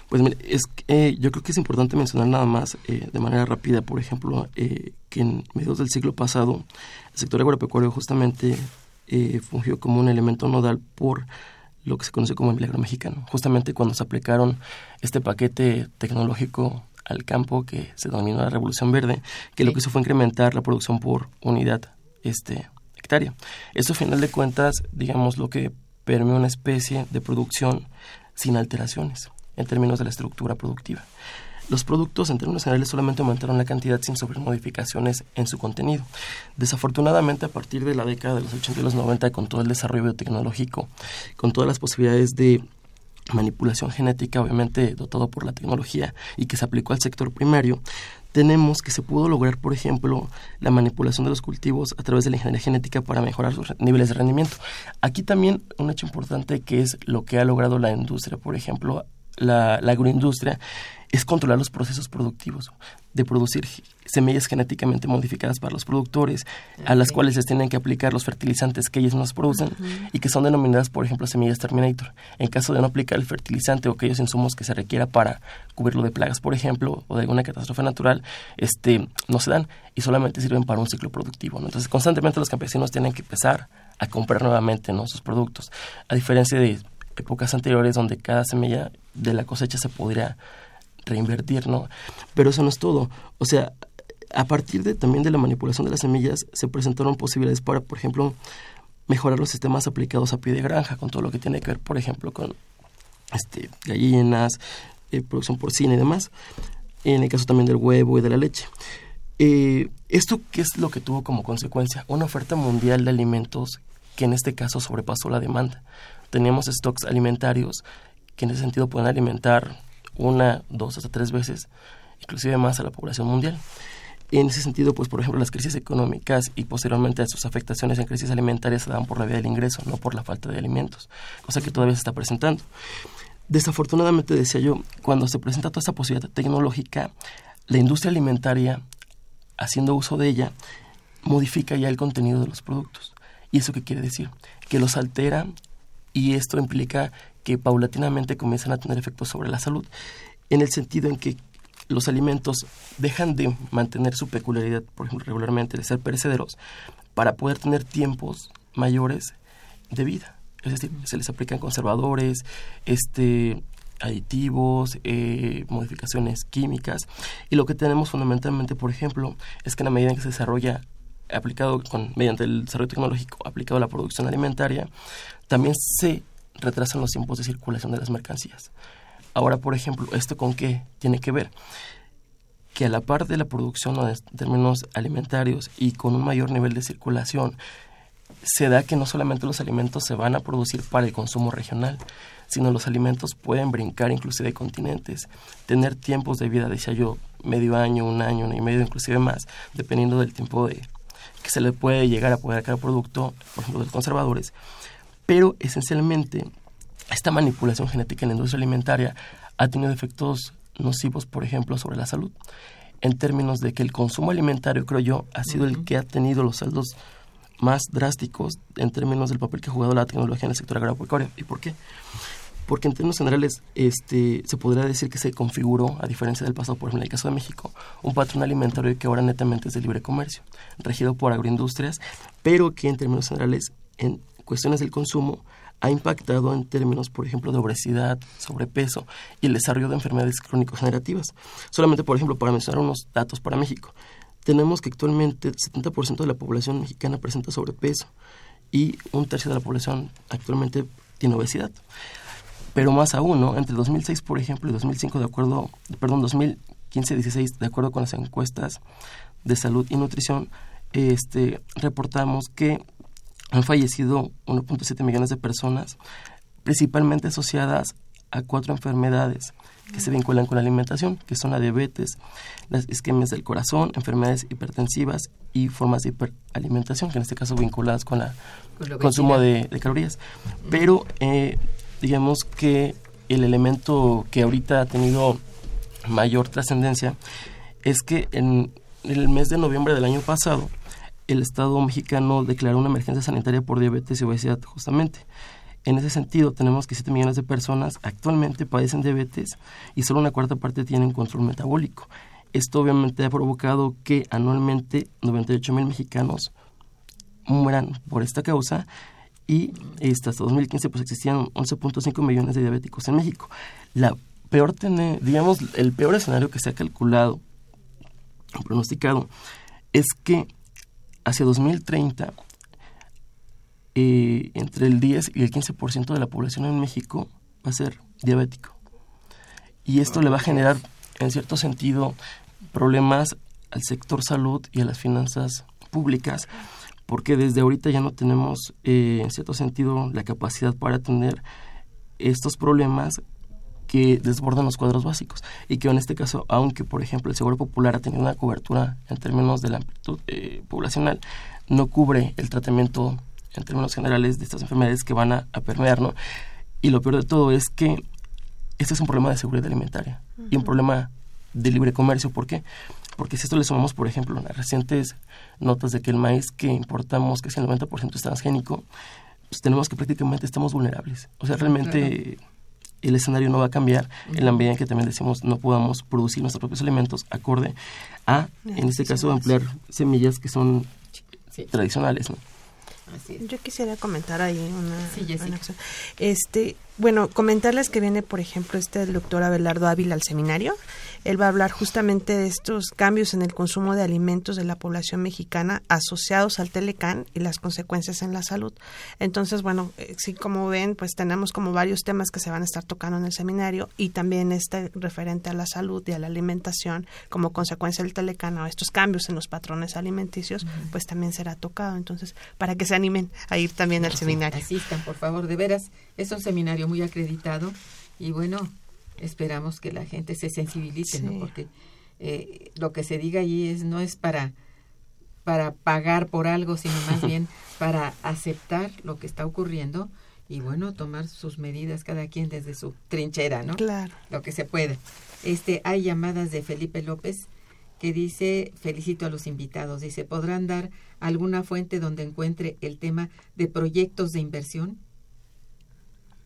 pues mire, es que, eh, yo creo que es importante mencionar nada más eh, de manera rápida, por ejemplo, eh, que en mediados del siglo pasado el sector agropecuario justamente eh, fungió como un elemento nodal por lo que se conoce como el milagro mexicano. Justamente cuando se aplicaron este paquete tecnológico al campo que se denominó la Revolución Verde, que lo que hizo fue incrementar la producción por unidad este, hectárea. Eso, a final de cuentas, digamos, lo que permeó una especie de producción sin alteraciones en términos de la estructura productiva. Los productos en términos generales solamente aumentaron la cantidad sin sufrir modificaciones en su contenido. Desafortunadamente, a partir de la década de los 80 y los 90, con todo el desarrollo biotecnológico, con todas las posibilidades de manipulación genética, obviamente dotado por la tecnología y que se aplicó al sector primario, tenemos que se pudo lograr, por ejemplo, la manipulación de los cultivos a través de la ingeniería genética para mejorar sus niveles de rendimiento. Aquí también un hecho importante que es lo que ha logrado la industria, por ejemplo, la, la agroindustria, es controlar los procesos productivos, de producir semillas genéticamente modificadas para los productores, a las cuales les tienen que aplicar los fertilizantes que ellos nos producen y que son denominadas, por ejemplo, semillas Terminator. En caso de no aplicar el fertilizante o aquellos insumos que se requiera para cubrirlo de plagas, por ejemplo, o de alguna catástrofe natural, este, no se dan y solamente sirven para un ciclo productivo. ¿no? Entonces, constantemente los campesinos tienen que empezar a comprar nuevamente ¿no? sus productos, a diferencia de épocas anteriores donde cada semilla de la cosecha se podría reinvertir, ¿no? Pero eso no es todo. O sea, a partir de también de la manipulación de las semillas se presentaron posibilidades para, por ejemplo, mejorar los sistemas aplicados a pie de granja, con todo lo que tiene que ver, por ejemplo, con este, gallinas, eh, producción porcina y demás. En el caso también del huevo y de la leche. Eh, ¿Esto qué es lo que tuvo como consecuencia? Una oferta mundial de alimentos que en este caso sobrepasó la demanda. Teníamos stocks alimentarios que en ese sentido pueden alimentar una, dos, hasta tres veces, inclusive más a la población mundial. En ese sentido, pues por ejemplo, las crisis económicas y posteriormente sus afectaciones en crisis alimentarias se dan por la vía del ingreso, no por la falta de alimentos, cosa que todavía se está presentando. Desafortunadamente, decía yo, cuando se presenta toda esta posibilidad tecnológica, la industria alimentaria, haciendo uso de ella, modifica ya el contenido de los productos. ¿Y eso qué quiere decir? Que los altera y esto implica que paulatinamente comienzan a tener efectos sobre la salud, en el sentido en que los alimentos dejan de mantener su peculiaridad, por ejemplo, regularmente de ser perecederos, para poder tener tiempos mayores de vida. Es decir, se les aplican conservadores, este, aditivos, eh, modificaciones químicas. Y lo que tenemos fundamentalmente, por ejemplo, es que en la medida en que se desarrolla aplicado con, mediante el desarrollo tecnológico aplicado a la producción alimentaria, también se retrasan los tiempos de circulación de las mercancías. Ahora, por ejemplo, ¿esto con qué tiene que ver? Que a la par de la producción en términos alimentarios y con un mayor nivel de circulación, se da que no solamente los alimentos se van a producir para el consumo regional, sino los alimentos pueden brincar inclusive de continentes, tener tiempos de vida, decía yo, medio año, un año, un y medio, inclusive más, dependiendo del tiempo de que se le puede llegar a poner a cada producto, por ejemplo, de los conservadores. Pero esencialmente, esta manipulación genética en la industria alimentaria ha tenido efectos nocivos, por ejemplo, sobre la salud, en términos de que el consumo alimentario, creo yo, ha sido el que ha tenido los saldos más drásticos en términos del papel que ha jugado la tecnología en el sector agropecuario. ¿Y por qué? porque en términos generales este, se podría decir que se configuró, a diferencia del pasado, por ejemplo, en el caso de México, un patrón alimentario que ahora netamente es de libre comercio, regido por agroindustrias, pero que en términos generales, en cuestiones del consumo, ha impactado en términos, por ejemplo, de obesidad, sobrepeso y el desarrollo de enfermedades crónico-generativas. Solamente, por ejemplo, para mencionar unos datos para México, tenemos que actualmente el 70% de la población mexicana presenta sobrepeso y un tercio de la población actualmente tiene obesidad. Pero más aún, ¿no? Entre 2006, por ejemplo, y 2005, de acuerdo, perdón, 2015-16, de acuerdo con las encuestas de salud y nutrición, este, reportamos que han fallecido 1.7 millones de personas, principalmente asociadas a cuatro enfermedades que se vinculan con la alimentación, que son la diabetes, las isquemias del corazón, enfermedades hipertensivas y formas de hiperalimentación, que en este caso vinculadas con el consumo de, calorías. Pero eh, digamos que el elemento que ahorita ha tenido mayor trascendencia es que en el mes de noviembre del año pasado el Estado mexicano declaró una emergencia sanitaria por diabetes y obesidad justamente. En ese sentido, tenemos que 7 millones de personas actualmente padecen diabetes y solo una cuarta parte tienen control metabólico. Esto obviamente ha provocado que anualmente 98 mil mexicanos mueran por esta causa y hasta 2015 pues existían 11.5 millones de diabéticos en México. La peor, digamos, el peor escenario que se ha calculado, pronosticado, es que hacia 2030 eh, entre el 10 y el 15% de la población en México va a ser diabético. Y esto le va a generar, en cierto sentido, problemas al sector salud y a las finanzas públicas, porque desde ahorita ya no tenemos, eh, en cierto sentido, la capacidad para atender estos problemas que desbordan los cuadros básicos y que en este caso, aunque por ejemplo el Seguro Popular ha tenido una cobertura en términos de la amplitud eh, poblacional, no cubre el tratamiento en términos generales de estas enfermedades que van a, permear, ¿no? Y lo peor de todo es que este es un problema de seguridad alimentaria y un problema de libre comercio. ¿Por qué? Porque si esto le sumamos, por ejemplo, las recientes notas de que el maíz que importamos, que es el 90% es transgénico, pues tenemos que prácticamente estamos vulnerables. O sea, realmente el escenario no va a cambiar en la medida en que también decimos no podamos producir nuestros propios alimentos acorde a, en este caso, emplear semillas que son tradicionales. ¿no? Yo quisiera comentar ahí una, Este, bueno, comentarles que viene, por ejemplo, este doctor Abelardo Ávila al seminario. Él va a hablar justamente de estos cambios en el consumo de alimentos de la población mexicana asociados al Telecán y las consecuencias en la salud. Entonces, bueno, eh, sí, como ven, pues tenemos como varios temas que se van a estar tocando en el seminario y también este referente a la salud y a la alimentación como consecuencia del Telecán o estos cambios en los patrones alimenticios, pues también será tocado. Entonces, para que se animen a ir también al seminario. Asistan, por favor, de veras, es un seminario muy acreditado y bueno, esperamos que la gente se sensibilice, ¿no? Porque eh, lo que se diga allí es no es para para pagar por algo, sino más bien para aceptar lo que está ocurriendo y bueno, tomar sus medidas cada quien desde su trinchera, ¿no? Claro. Lo que se puede. Este, hay llamadas de Felipe López que dice, felicito a los invitados, dice, ¿podrán dar alguna fuente donde encuentre el tema de proyectos de inversión?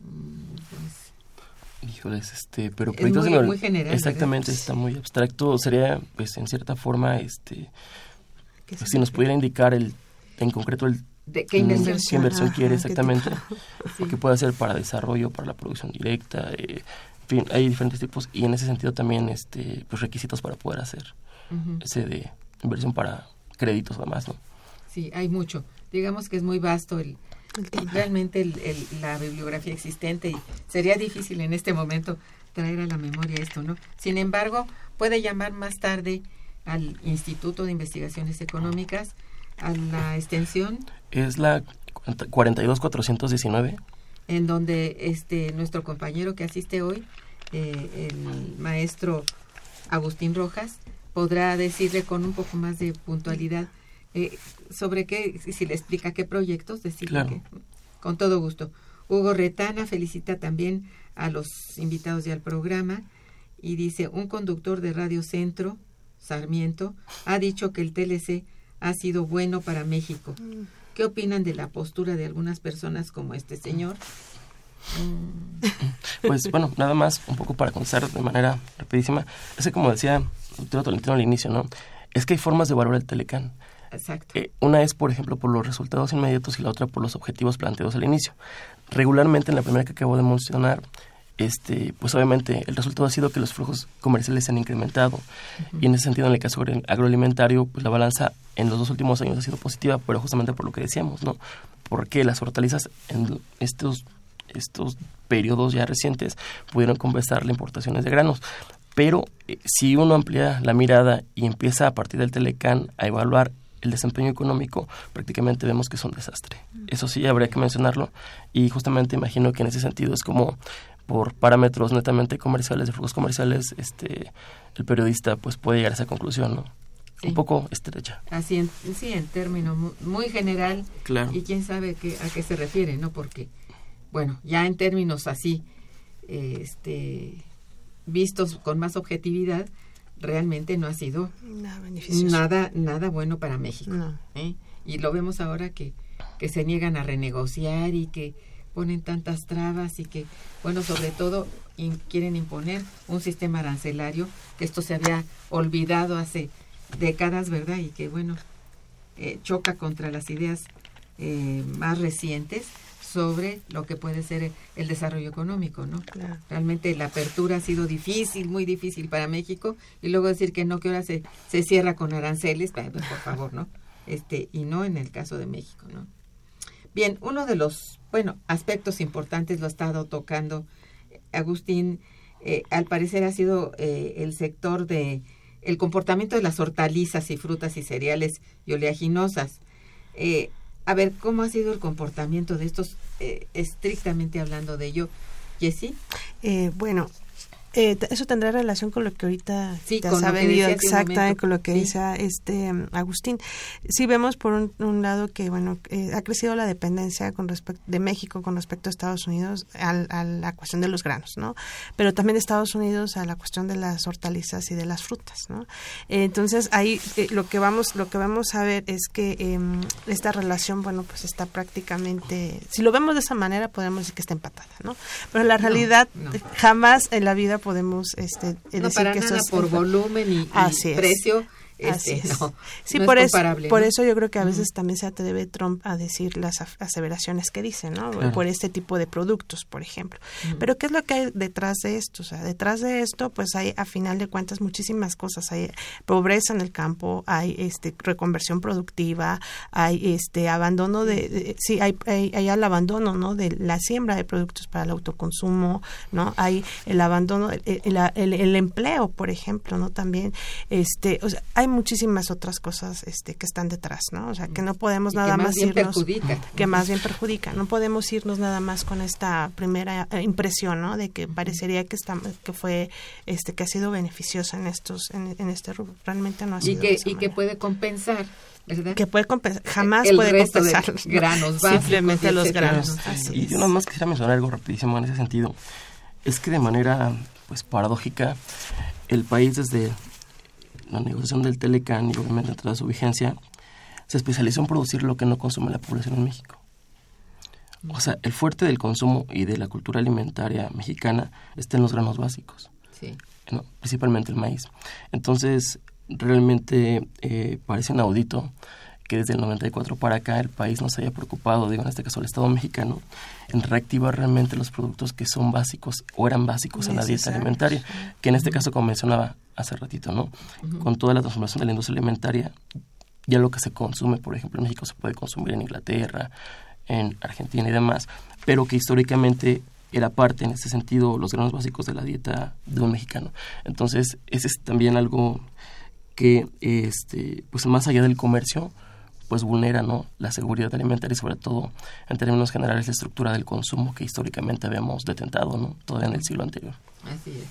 Mm, pues, Híjoles, este, pero proyectos muy, general, exactamente está muy abstracto. Sería, pues, en cierta forma, este, pues, si nos pudiera indicar el, en concreto el ¿De qué inversión, quiere exactamente, sí. que puede ser para desarrollo, para la producción directa, eh, en fin, hay diferentes tipos y en ese sentido también, este, pues, requisitos para poder hacer ese de inversión para créditos además, ¿no? Sí, hay mucho. Digamos que es muy vasto el, realmente el, la bibliografía existente y sería difícil en este momento traer a la memoria esto, ¿no? Sin embargo, puede llamar más tarde al Instituto de Investigaciones Económicas, a la extensión. Es la 42419. En donde este nuestro compañero que asiste hoy, eh, el maestro Agustín Rojas, podrá decirle con un poco más de puntualidad eh, sobre qué, si le explica qué proyectos, decirle que, con todo gusto. Hugo Retana felicita también a los invitados y al programa y dice, un conductor de Radio Centro, Sarmiento, ha dicho que el TLC ha sido bueno para México. ¿Qué opinan de la postura de algunas personas como este señor? Pues bueno, nada más, un poco para contestar de manera rapidísima. Es que como decía el doctor Tolentino al inicio, ¿no? Es que hay formas de valorar el Telecán. Exacto. Eh, una es, por ejemplo, por los resultados inmediatos y la otra por los objetivos planteados al inicio. Regularmente, en la primera que acabo de mencionar, este, pues obviamente el resultado ha sido que los flujos comerciales se han incrementado. Y en ese sentido, en el caso agro- agroalimentario, pues la balanza en los dos últimos años ha sido positiva, pero justamente por lo que decíamos, ¿no? Porque las hortalizas en estos, estos periodos ya recientes pudieron compensar las importaciones de granos. Pero eh, si uno amplía la mirada y empieza a partir del Telecán a evaluar el desempeño económico, prácticamente vemos que es un desastre. Eso sí, habría que mencionarlo. Y justamente imagino que en ese sentido es como por parámetros netamente comerciales, de flujos comerciales, este, el periodista pues puede llegar a esa conclusión, ¿no? Sí. Un poco estrecha. Así, en, sí, en términos mu- muy general. Claro. Y quién sabe qué, a qué se refiere, ¿no? Porque, bueno, ya en términos así, este, vistos con más objetividad, realmente no ha sido Nada nada, nada bueno para México. No. ¿eh? Y lo vemos ahora que, que se niegan a renegociar y que ponen tantas trabas y que, bueno, sobre todo in- quieren imponer un sistema arancelario, que esto se había olvidado hace décadas, ¿verdad? Y que, bueno, eh, choca contra las ideas eh, más recientes sobre lo que puede ser el desarrollo económico, ¿no? Claro. Realmente la apertura ha sido difícil, muy difícil para México y luego decir que no, que ahora se, se cierra con aranceles, pues, por favor, ¿no? Este, y no en el caso de México, ¿no? Bien, uno de los, bueno, aspectos importantes lo ha estado tocando eh, Agustín, eh, al parecer ha sido eh, el sector de el comportamiento de las hortalizas y frutas y cereales y oleaginosas. Eh, a ver, ¿cómo ha sido el comportamiento de estos, eh, estrictamente hablando de ello, Jessie? Eh, bueno, eh, eso tendrá relación con lo que ahorita Sí, te has venido exactamente con lo que Sí. dice este Agustín. Sí vemos por un, un lado que bueno eh, ha crecido la dependencia con respecto de México con respecto a Estados Unidos al- a la cuestión de los granos, ¿no? Pero también de Estados Unidos a la cuestión de las hortalizas y de las frutas, ¿no? Eh, entonces ahí eh, lo que vamos lo que vamos a ver es que em, esta relación bueno pues está prácticamente si lo vemos de esa manera podemos decir que está empatada, ¿no? Pero la No, realidad no. jamás en la vida podemos este, no decir para que nada eso es por volumen y, y precio. Así Este, es. no, sí, no es por, eso, comparable, por eso yo creo que a veces también se atreve Trump a decir las aseveraciones que dice, ¿no? Claro. Por este tipo de productos, por ejemplo. Pero ¿qué es lo que hay detrás de esto? O sea, detrás de esto, pues hay a final de cuentas muchísimas cosas. Hay pobreza en el campo, hay este reconversión productiva, hay este abandono de, de- sí, hay, hay, hay el abandono, ¿no? De la siembra de productos para el autoconsumo, ¿no? Hay el abandono, el, el, el- el empleo, por ejemplo, ¿no? También, este, o sea, hay muchísimas otras cosas, este, que están detrás, ¿no? O sea, que no podemos Y que nada más más bien irnos perjudica. que más bien perjudica. No podemos irnos nada más con esta primera eh, impresión, ¿no? De que parecería que está, que fue, este, que ha sido beneficiosa en estos, en, en este rubro. Realmente no ha Y sido. de esa y que puede compensar, ¿verdad? que puede compensar, jamás el puede resto de compensar ¿no? granos básicos simplemente los granos. Y es. yo nada más quisiera mencionar algo rapidísimo en ese sentido. Es que de manera pues paradójica, el país desde la negociación del Telecan y obviamente dentro de su vigencia, se especializó en producir lo que no consume la población en México. O sea, el fuerte del consumo y de la cultura alimentaria mexicana está en los granos básicos. Sí. ¿no? principalmente el maíz. Entonces, realmente eh, parece inaudito que desde el 94 para acá el país no se haya preocupado, digo en este caso el Estado mexicano, en reactivar realmente los productos que son básicos o eran básicos en la dieta alimentaria, que en este caso, como mencionaba hace ratito, ¿no? Con toda la transformación de la industria alimentaria, ya lo que se consume, por ejemplo, en México se puede consumir en Inglaterra, en Argentina y demás, pero que históricamente era parte en ese sentido los granos básicos de la dieta de un mexicano. Entonces, ese es también algo que este pues más allá del comercio pues vulnera ¿no? la seguridad alimentaria y sobre todo en términos generales la estructura del consumo que históricamente habíamos detentado ¿no? todavía en el siglo anterior. Así es.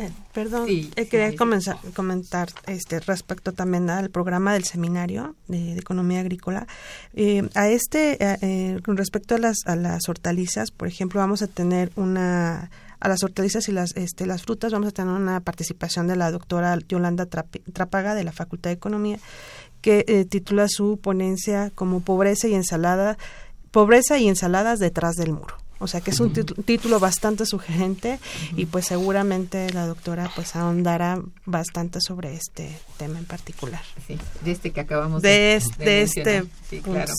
Eh, perdón, Sí, eh, quería sí. comenzar- comentar este respecto también al programa del seminario de, de economía agrícola. Eh, a este, eh, eh, con respecto a las, a las hortalizas, por ejemplo, vamos a tener una a las hortalizas y las este, las frutas vamos a tener una participación de la doctora Yolanda Trápaga de la Facultad de Economía que eh, titula su ponencia como pobreza y ensalada pobreza y ensaladas detrás del muro. o sea que es un título bastante sugerente y pues seguramente la doctora pues ahondará bastante sobre este tema en particular. Sí, de este que acabamos de, de, este, este sí, claro,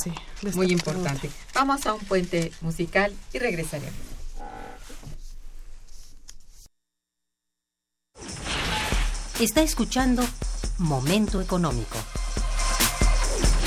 muy importante. Vamos a un puente musical y regresaremos. Está escuchando Momento Económico.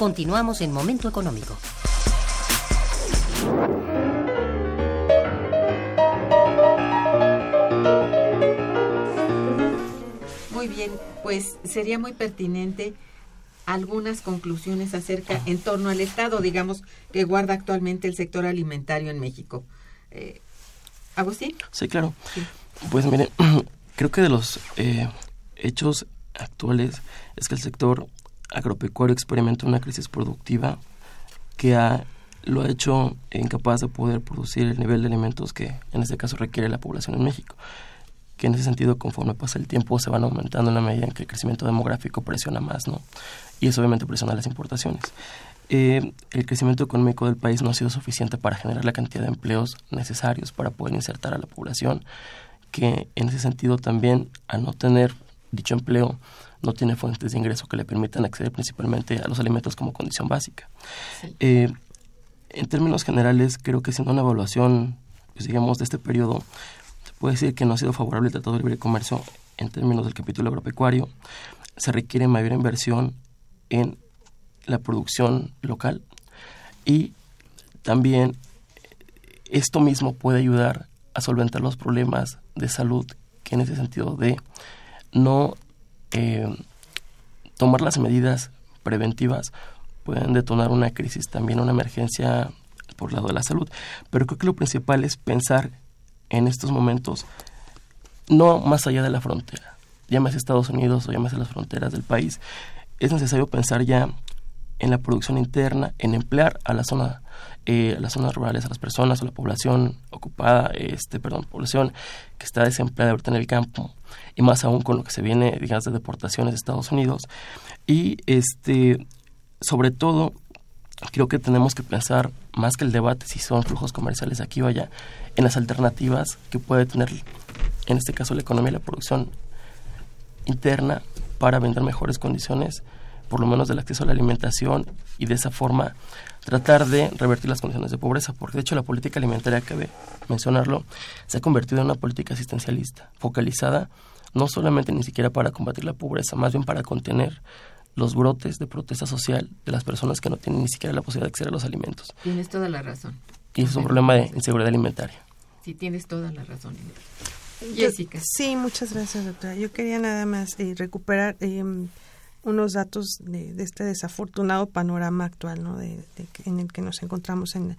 Continuamos en Momento Económico. Muy bien, pues sería muy pertinente algunas conclusiones acerca en torno al estado, digamos, que guarda actualmente el sector alimentario en México. Eh, ¿Agustín? Sí, claro. Pues mire, creo que de los eh, hechos actuales es que el sector agropecuario experimenta una crisis productiva que ha, lo ha hecho incapaz de poder producir el nivel de alimentos que en este caso requiere la población en México que en ese sentido conforme pasa el tiempo se van aumentando en la medida en que el crecimiento demográfico presiona más, ¿no? Y eso obviamente presiona las importaciones. Eh, el crecimiento económico del país no ha sido suficiente para generar la cantidad de empleos necesarios para poder insertar a la población, que en ese sentido también, al no tener dicho empleo, no tiene fuentes de ingreso que le permitan acceder principalmente a los alimentos como condición básica. Eh, en términos generales, creo que siendo una evaluación, pues, digamos, de este periodo, se puede decir que no ha sido favorable el Tratado de Libre Comercio en términos del capítulo agropecuario. Se requiere mayor inversión en la producción local y también esto mismo puede ayudar a solventar los problemas de salud que en ese sentido de no eh, tomar las medidas preventivas pueden detonar una crisis, también una emergencia por el lado de la salud. Pero creo que lo principal es pensar en estos momentos no más allá de la frontera, llámese Estados Unidos o llámese las fronteras del país, es necesario pensar ya en la producción interna, en emplear a la zona, eh, las zonas rurales, a las personas, a la población ocupada, este, perdón, población que está desempleada ahorita en el campo, y más aún con lo que se viene, digamos, de deportaciones de Estados Unidos. Y este, sobre todo, creo que tenemos que pensar más que el debate si son flujos comerciales aquí o allá, en las alternativas que puede tener, en este caso, la economía y la producción interna para vender mejores condiciones por lo menos del acceso a la alimentación y de esa forma tratar de revertir las condiciones de pobreza, porque de hecho la política alimentaria, cabe mencionarlo, se ha convertido en una política asistencialista, focalizada no solamente ni siquiera para combatir la pobreza, más bien para contener los brotes de protesta social de las personas que no tienen ni siquiera la posibilidad de acceder a los alimentos. Tienes toda la razón. Y eso es un problema de inseguridad alimentaria. Sí, tienes toda la razón. Jessica. sí, muchas gracias, doctora. Yo quería nada más eh, recuperar eh, unos datos de, de, este desafortunado panorama actual ¿no? de, de, en el que nos encontramos en,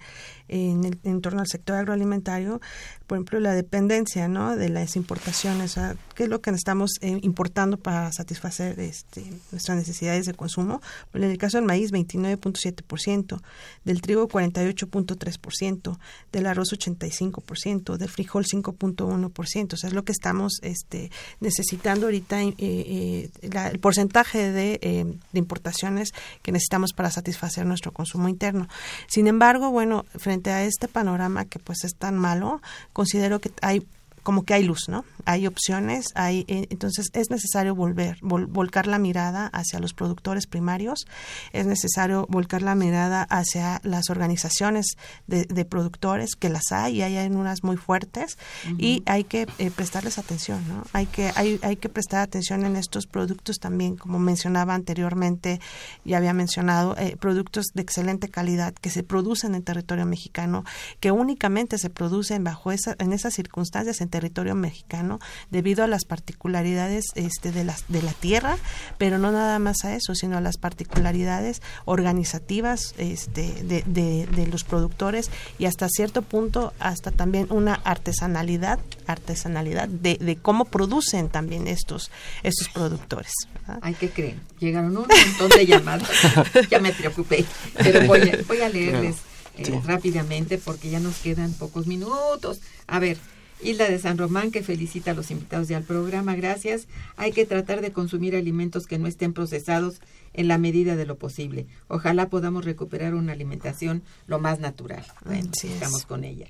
en, el, en torno al sector agroalimentario, por ejemplo, la dependencia ¿no? de las importaciones, qué es lo que estamos eh, importando para satisfacer este, nuestras necesidades de consumo. en el caso del maíz, 29.7%, del trigo 48.3%, del arroz 85%, del frijol 5.1%, o sea, es lo que estamos este, necesitando ahorita, eh, eh, la, el porcentaje de, eh, de, importaciones que necesitamos para satisfacer nuestro consumo interno. Sin embargo, bueno, frente a este panorama que pues es tan malo, considero que hay como que hay luz, ¿no? Hay opciones, hay eh, entonces es necesario volver, vol, volcar la mirada hacia los productores primarios, es necesario volcar la mirada hacia las organizaciones de, de productores que las hay y hay unas muy fuertes uh -huh. y hay que eh, prestarles atención, ¿no? Hay que hay, hay que prestar atención en estos productos también, como mencionaba anteriormente, ya había mencionado eh, productos de excelente calidad que se producen en territorio mexicano, que únicamente se producen bajo esa en esas circunstancias en territorio mexicano debido a las particularidades este, de, la, de la tierra, pero no nada más a eso, sino a las particularidades organizativas este, de, de, de, los productores y hasta cierto punto hasta también una artesanalidad, artesanalidad de, de cómo producen también estos, estos productores. ¿verdad? Ay, ¿qué creen? Llegaron un montón de llamadas, ya me preocupé, pero voy a, voy a leerles eh, sí. rápidamente porque ya nos quedan pocos minutos. A ver, Hilda de San Román, que felicita a los invitados ya al programa. Gracias. Hay que tratar de consumir alimentos que no estén procesados en la medida de lo posible. Ojalá podamos recuperar una alimentación lo más natural. Bueno, sí estamos es. con ella.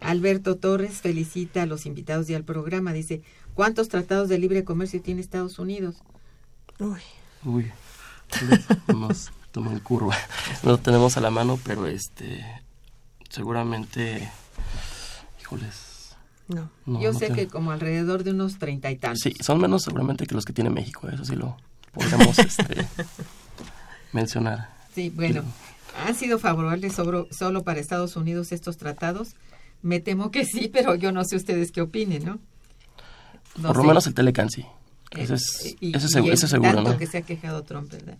Alberto Torres felicita a los invitados ya al programa. Dice, ¿cuántos tratados de libre comercio tiene Estados Unidos? Uy. Uy. Nos toman curva. No lo tenemos a la mano, pero este seguramente, híjoles, no. no Yo no sé que como alrededor de unos treinta y tantos. Sí, son menos seguramente que los que tiene México, eso sí lo podemos este, mencionar. Sí, bueno, ¿han sido favorables sobre, solo para Estados Unidos estos tratados? Me temo que sí, pero yo no sé ustedes qué opinen, ¿no? no Por lo menos el Telecan sí. Eso es, y, eso es, y eso es seguro, tanto ¿no? que se ha quejado Trump, ¿verdad?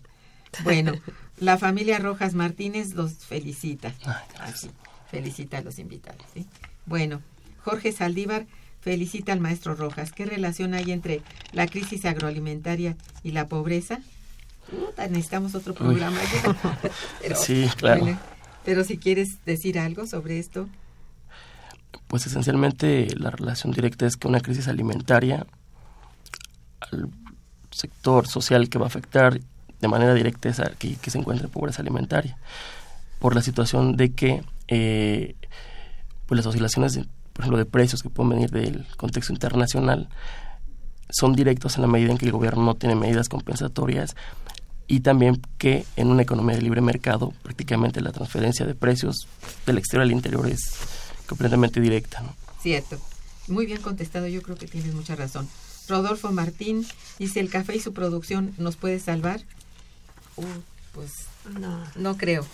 Bueno, la familia Rojas Martínez los felicita. Ay, Así, felicita a los invitados, ¿sí? Bueno, Jorge Saldívar felicita al maestro Rojas. ¿Qué relación hay entre la crisis agroalimentaria y la pobreza? Necesitamos otro programa. pero, sí, claro. Bueno, pero si quieres decir algo sobre esto. Pues esencialmente la relación directa es que una crisis alimentaria al sector social que va a afectar de manera directa es que, que se encuentre en pobreza alimentaria por la situación de que eh, pues las oscilaciones de, por ejemplo de precios que pueden venir del contexto internacional son directos en la medida en que el gobierno no tiene medidas compensatorias y también que en una economía de libre mercado prácticamente la transferencia de precios del exterior al interior es completamente directa. ¿no? Cierto. Muy bien contestado, yo creo que tienes mucha razón. Rodolfo Martín dice, ¿el café y su producción nos puede salvar? Uh, pues no, no creo.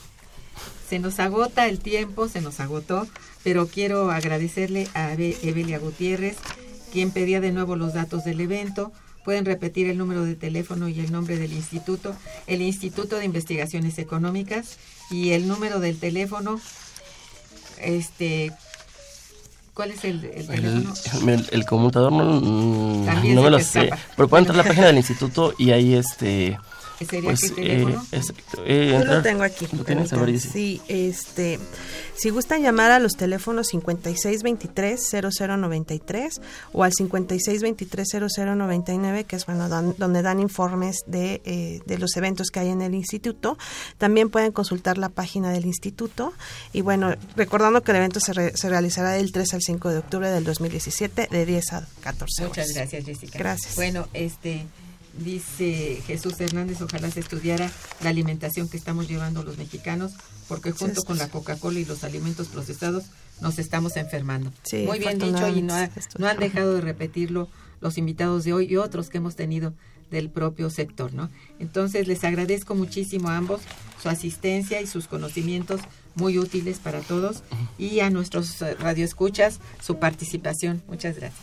Se nos agota el tiempo, se nos agotó, pero quiero agradecerle a Evelia Gutiérrez, quien pedía de nuevo los datos del evento. Pueden repetir el número de teléfono y el nombre del instituto, el Instituto de Investigaciones Económicas y el número del teléfono. Este, ¿Cuál es el, el teléfono? El, el, el conmutador no, no me lo sé. Pero pueden entrar a la página del instituto y ahí este ¿Sería pues, qué teléfono? Eh, es, eh, Yo lo tengo aquí. ¿Lo tienes? A ver, sí, este, si gustan llamar a los teléfonos 5623-0093 o al 5623-0099, que es bueno, don, donde dan informes de, eh, de los eventos que hay en el instituto. También pueden consultar la página del instituto. Y bueno, recordando que el evento se, re, se realizará del 3 al 5 de octubre del 2017, de 10 a 14 horas. Muchas gracias, Jessica. Gracias. Bueno, este dice Jesús Hernández, ojalá se estudiara la alimentación que estamos llevando los mexicanos, porque junto con la Coca-Cola y los alimentos procesados nos estamos enfermando. Sí, Muy bien dicho y no, ha, no han dejado de repetirlo los invitados de hoy y otros que hemos tenido del propio sector, ¿no? Entonces les agradezco muchísimo a ambos su asistencia y sus conocimientos muy útiles para todos y a nuestros radioescuchas su participación. Muchas gracias.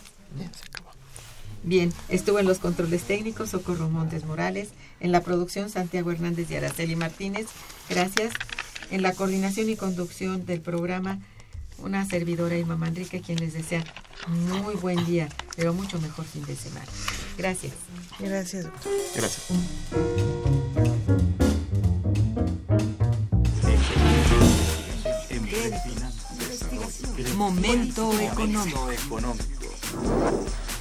Bien, estuvo en los controles técnicos Socorro Montes Morales, en la producción Santiago Hernández y Araceli Martínez. Gracias. En la coordinación y conducción del programa, una servidora Irma Manrique, quien les desea muy buen día, pero mucho mejor fin de semana. Gracias. Gracias. Gracias. Momento económico.